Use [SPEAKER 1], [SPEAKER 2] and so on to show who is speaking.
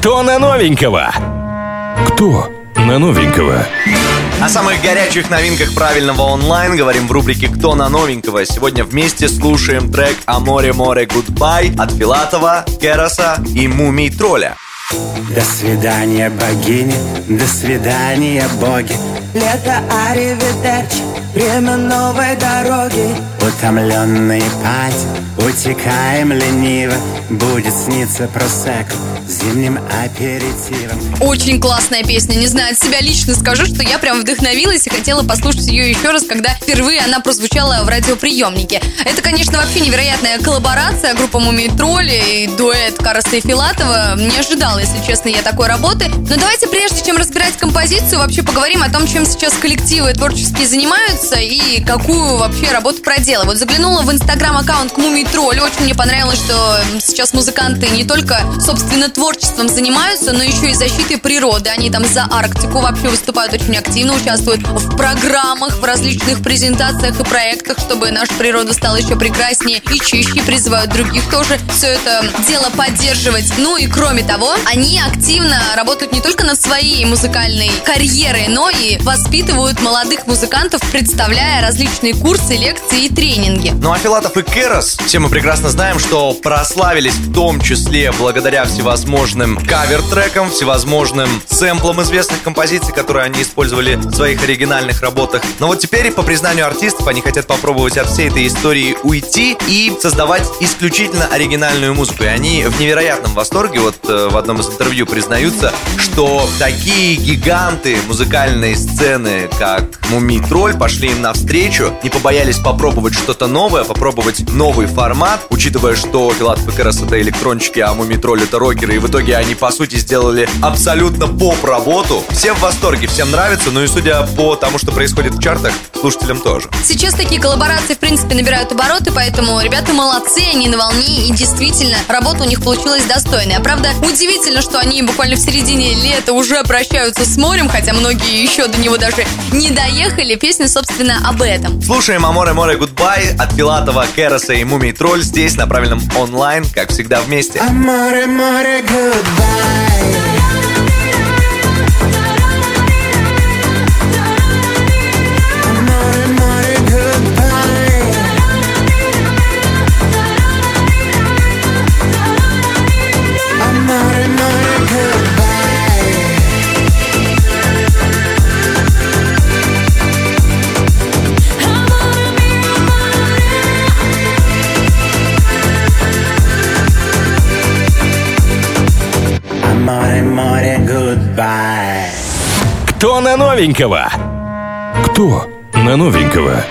[SPEAKER 1] Кто на новенького? Кто на новенького?
[SPEAKER 2] О самых горячих новинках правильного онлайн говорим в рубрике «Кто на новенького?». Сегодня вместе слушаем трек «О море море гудбай» от Филатова, Кероса и Мумий Тролля.
[SPEAKER 3] До свидания, богини, до свидания, боги.
[SPEAKER 4] Лето аривидерчи, время новой дороги.
[SPEAKER 3] Утомленный пать, утекаем лениво. Будет сниться просек зимним аперитивом.
[SPEAKER 5] Очень классная песня. Не знаю, от себя лично скажу, что я прям вдохновилась и хотела послушать ее еще раз, когда впервые она прозвучала в радиоприемнике. Это, конечно, вообще невероятная коллаборация группа Мумий Тролли и дуэт Караса и Филатова. Не ожидала, если честно, я такой работы. Но давайте, прежде чем разбирать композицию, вообще поговорим о том, чем сейчас коллективы творческие занимаются и какую вообще работу проделывают. Заглянула в инстаграм-аккаунт к Мумий Тролли. Очень мне понравилось, что сейчас музыканты не только, собственно, творчеством занимаются, но еще и защитой природы. Они там за Арктику вообще выступают очень активно, участвуют в программах, в различных презентациях и проектах, чтобы наша природа стала еще прекраснее и чище, призывают других тоже все это дело поддерживать. Ну и кроме того, они активно работают не только над своей музыкальной карьерой, но и воспитывают молодых музыкантов, представляя различные курсы, лекции и тренинги.
[SPEAKER 2] Ну а Филатов и Керос, все мы прекрасно знаем, что прославились в том числе благодаря всевозможным кавер-трекам, всевозможным сэмплам известных композиций, которые они использовали в своих оригинальных работах. Но вот теперь, по признанию артистов, они хотят попробовать от всей этой истории уйти и создавать исключительно оригинальную музыку. И они в невероятном восторге, вот э, в одном из интервью признаются, что такие гиганты музыкальной сцены, как Мумий Тролль, пошли им навстречу, не побоялись попробовать что-то новое, попробовать новый формат, учитывая, что Филатов и Керас это электрончики, а Мумий Тролль это рокеры, и в итоге они, по сути, сделали абсолютно поп-работу. Всем в восторге, всем нравится, ну и судя по тому, что происходит в чартах, слушателям тоже.
[SPEAKER 5] Сейчас такие коллаборации, в принципе, набирают обороты, поэтому ребята молодцы, они на волне, и действительно, работа у них получилась достойная. Правда, удивительно, что они буквально в середине лета уже прощаются с морем, хотя многие еще до него даже не доехали. Песня, собственно, об этом.
[SPEAKER 2] Слушаем «Аморе море гудбай» от Филатова, Кероса и Мумий Тролль здесь на правильном онлайн, как всегда вместе.
[SPEAKER 3] Море, море, goodbye. Море, море, goodbye.
[SPEAKER 1] Кто на новенького? Кто на новенького?